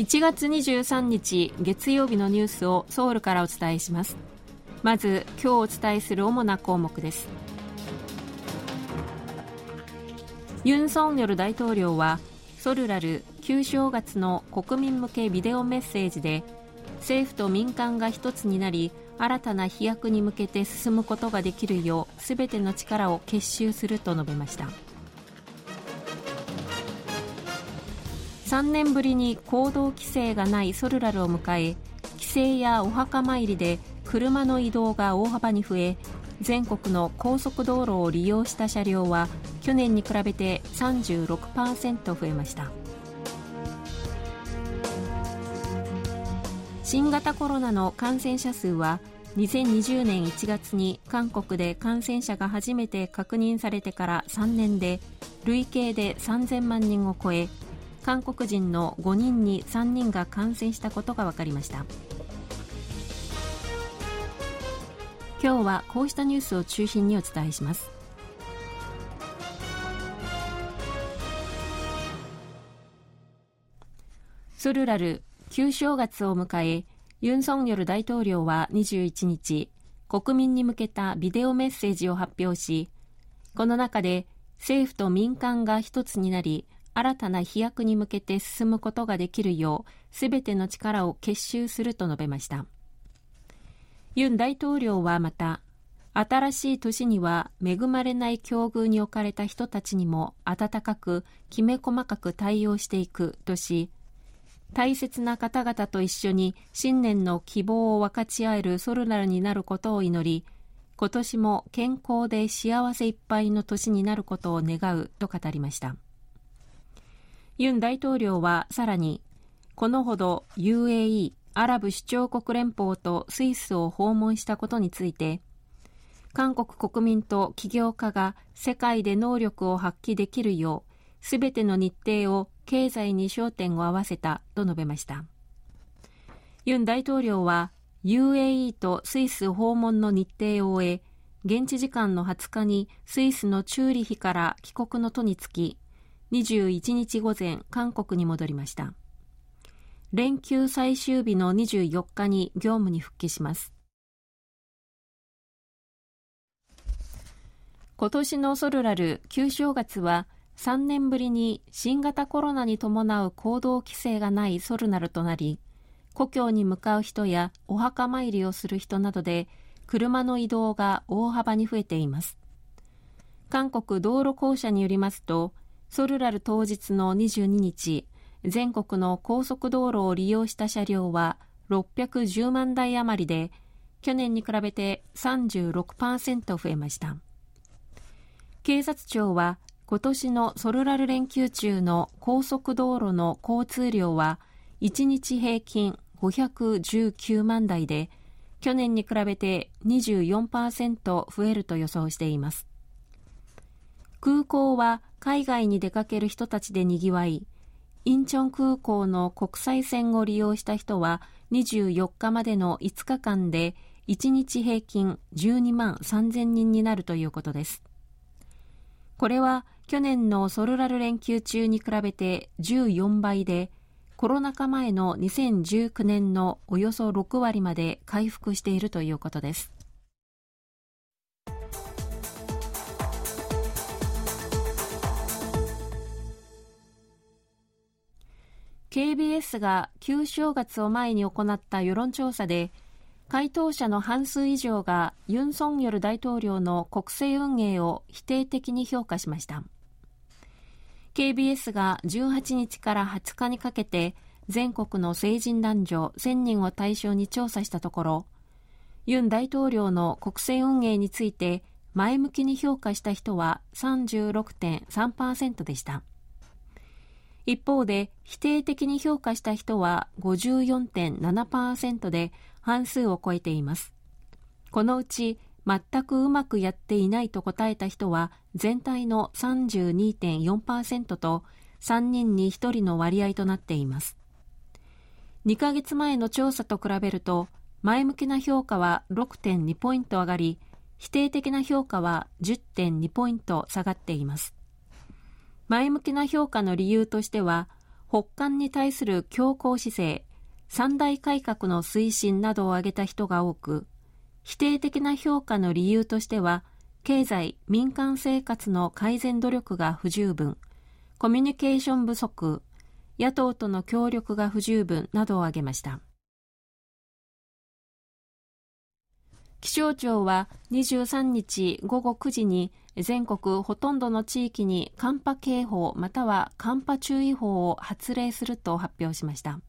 1月23日月曜日のニュースをソウルからお伝えします。まず今日お伝えする主な項目です。ユン・ソンニョル大統領はソルラル旧正月の国民向けビデオメッセージで政府と民間が一つになり新たな飛躍に向けて進むことができるよう全ての力を結集すると述べました。3年ぶりに行動規制がないソルラルを迎え帰省やお墓参りで車の移動が大幅に増え全国の高速道路を利用した車両は去年に比べて36%増えました。新型コロナの感染者数は2020年1月に韓国で感染者が初めて確認されてから3年で累計で3000万人を超え韓国人の5人に3人が感染したことが分かりました。今日はこうしたニュースを中心にお伝えします。ソルラル旧正月を迎えユン・ソンニョル大統領は21日国民に向けたビデオメッセージを発表しこの中で政府と民間が一つになり新たな飛躍に向けて進むことができるようすべての力を結集すると述べました。ユン大統領はまた新しい年には恵まれない境遇に置かれた人たちにも温かくきめ細かく対応していくとし大切な方々と一緒に新年の希望を分かち合えるソルナルになることを祈り今年も健康で幸せいっぱいの年になることを願うと語りました。ユン大統領はさらにこのほど UAE アラブ首長国連邦とスイスを訪問したことについて韓国国民と起業家が世界で能力を発揮できるようすべての日程を経済に焦点を合わせたと述べました。ユン大統領は UAE とスイス訪問の日程を終え現地時間の20日にスイスのチューリヒから帰国の途につき21日午前韓国に戻りました。連休最終日の24日に業務に復帰します。今年のソルラル旧正月は3年ぶりに新型コロナに伴う行動規制がないソルナルとなり故郷に向かう人やお墓参りをする人などで車の移動が大幅に増えています。韓国道路公社によりますとソルラル当日の22日全国の高速道路を利用した車両は610万台余りで去年に比べて36%増えました。警察庁は今年のソルラル連休中の高速道路の交通量は1日平均519万台で去年に比べて24%増えると予想しています。空港は海外に出かける人たちでにぎわい、インチョン空港の国際線を利用した人は24日までの5日間で1日平均12万3000人になるということです。これは去年のソルラル連休中に比べて14倍で、コロナ禍前の2019年のおよそ6割まで回復しているということです。KBS が旧正月を前に行った世論調査で回答者の半数以上がユン・ソンニョル大統領の国政運営を否定的に評価しました。KBS が18日から20日にかけて全国の成人男女1000人を対象に調査したところユン大統領の国政運営について前向きに評価した人は36.3%でした。一方で否定的に評価した人は54.7%で半数を超えています。このうち全くうまくやっていないと答えた人は全体の32.4%と3人に1人の割合となっています。2ヶ月前の調査と比べると前向きな評価は6.2ポイント上がり否定的な評価は10.2ポイント下がっています。前向きな評価の理由としては、北韓に対する強硬姿勢、三大改革の推進などを挙げた人が多く、否定的な評価の理由としては、経済・民間生活の改善努力が不十分、コミュニケーション不足、野党との協力が不十分などを挙げました。気象庁は23日午後9時に全国ほとんどの地域に寒波警報または寒波注意報を発令すると発表しました。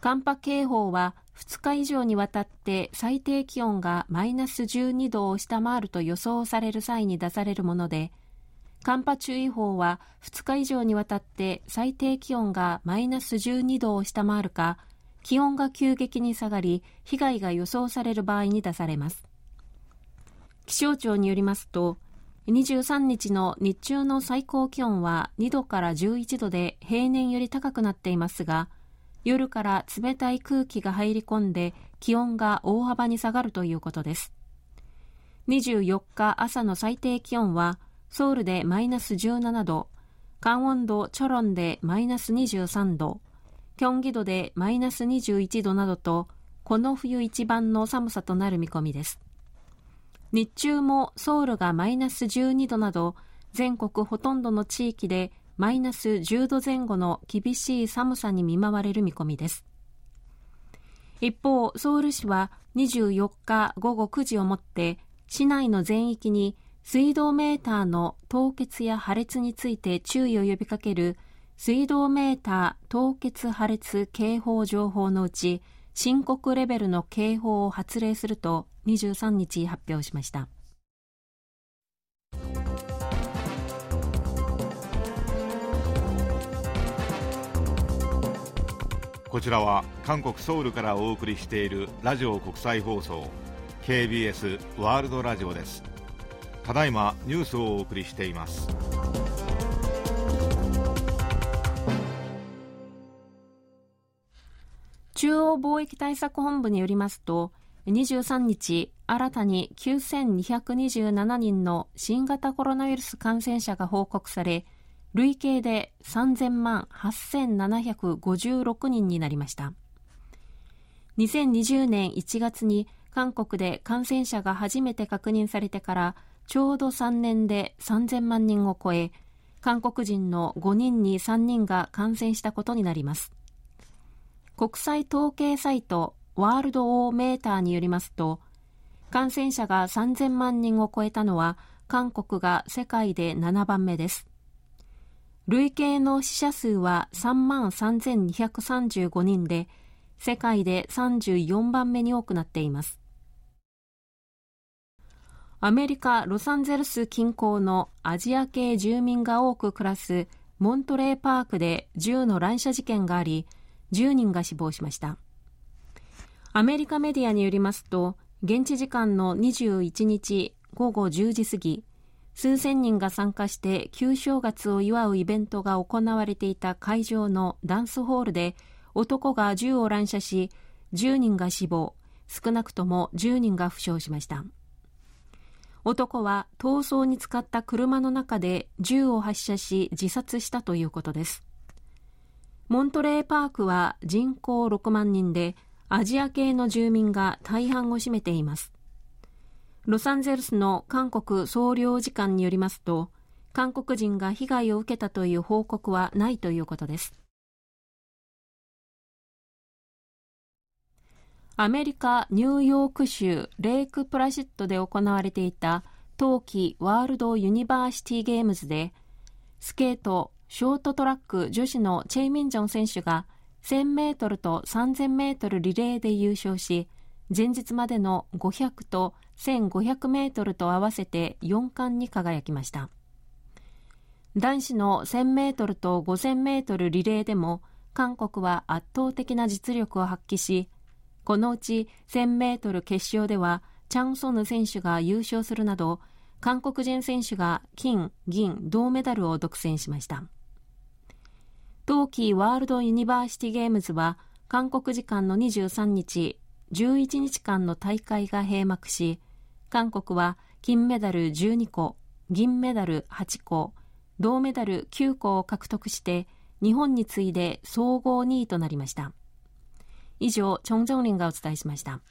寒波警報は2日以上にわたって最低気温がマイナス12度を下回ると予想される際に出されるもので、寒波注意報は2日以上にわたって最低気温がマイナス12度を下回るか、気温が急激に下がり、被害が予想される場合に出されます。気象庁によりますと、23日の日中の最高気温は2度から11度で平年より高くなっていますが、夜から冷たい空気が入り込んで気温が大幅に下がるということです。24日朝の最低気温はソウルでマイナス17度、カンウォンドチョロンでマイナス23度、キョンギドでマイナス21度などと、この冬一番の寒さとなる見込みです。日中もソウルがマイナス12度など、全国ほとんどの地域でマイナス10度前後の厳しい寒さに見舞われる見込みです。一方、ソウル市は24日午後9時をもって市内の全域に水道メーターの凍結や破裂について注意を呼びかける水道メーター凍結破裂警報情報のうち深刻レベルの警報を発令すると23日発表しました。こちらは韓国ソウルからお送りしているラジオ国際放送 KBS ワールドラジオですただいまニュースをお送りしています中央貿易対策本部によりますと23日新たに9227人の新型コロナウイルス感染者が報告され累計で3000万8756人になりました。2020年1月に韓国で感染者が初めて確認されてからちょうど3年で3000万人を超え韓国人の5人に3人が感染したことになります。国際統計サイトワールドオーメーターによりますと感染者が3000万人を超えたのは韓国が世界で7番目です累計の死者数は3万3235人で、世界で34番目に多くなっています。アメリカ・ロサンゼルス近郊のアジア系住民が多く暮らすモントレーパークで銃の乱射事件があり、10人が死亡しました。アメリカメディアによりますと、現地時間の21日午後10時過ぎ、数千人が参加して旧正月を祝うイベントが行われていた会場のダンスホールで男が銃を乱射し10人が死亡少なくとも10人が負傷しました男は逃走に使った車の中で銃を発射し自殺したということですモントレーパークは人口6万人でアジア系の住民が大半を占めていますロサンゼルスの韓国総領事館によりますと、韓国人が被害を受けたという報告はないということです。アメリカ・ニューヨーク州レイクプラシットで行われていた冬季ワールドユニバーシティゲームズで、スケート、ショートトラック女子のチェイ・ミンジョン選手が1000メートルと3000メートルリレーで優勝し、前日までの500と1500メートルと合わせて4冠に輝きました。男子の1000メートルと5000メートルリレーでも韓国は圧倒的な実力を発揮し、このうち1000メートル決勝ではチャン・ソヌ選手が優勝するなど、韓国人選手が金、銀、銅メダルを独占しました。冬季ワールドユニバーシティゲームズは韓国時間の23日、11日間の大会が閉幕し、韓国は金メダル12個、銀メダル8個、銅メダル9個を獲得して日本に次いで総合2位となりました。以上、チョン・ジョンリンがお伝えしました。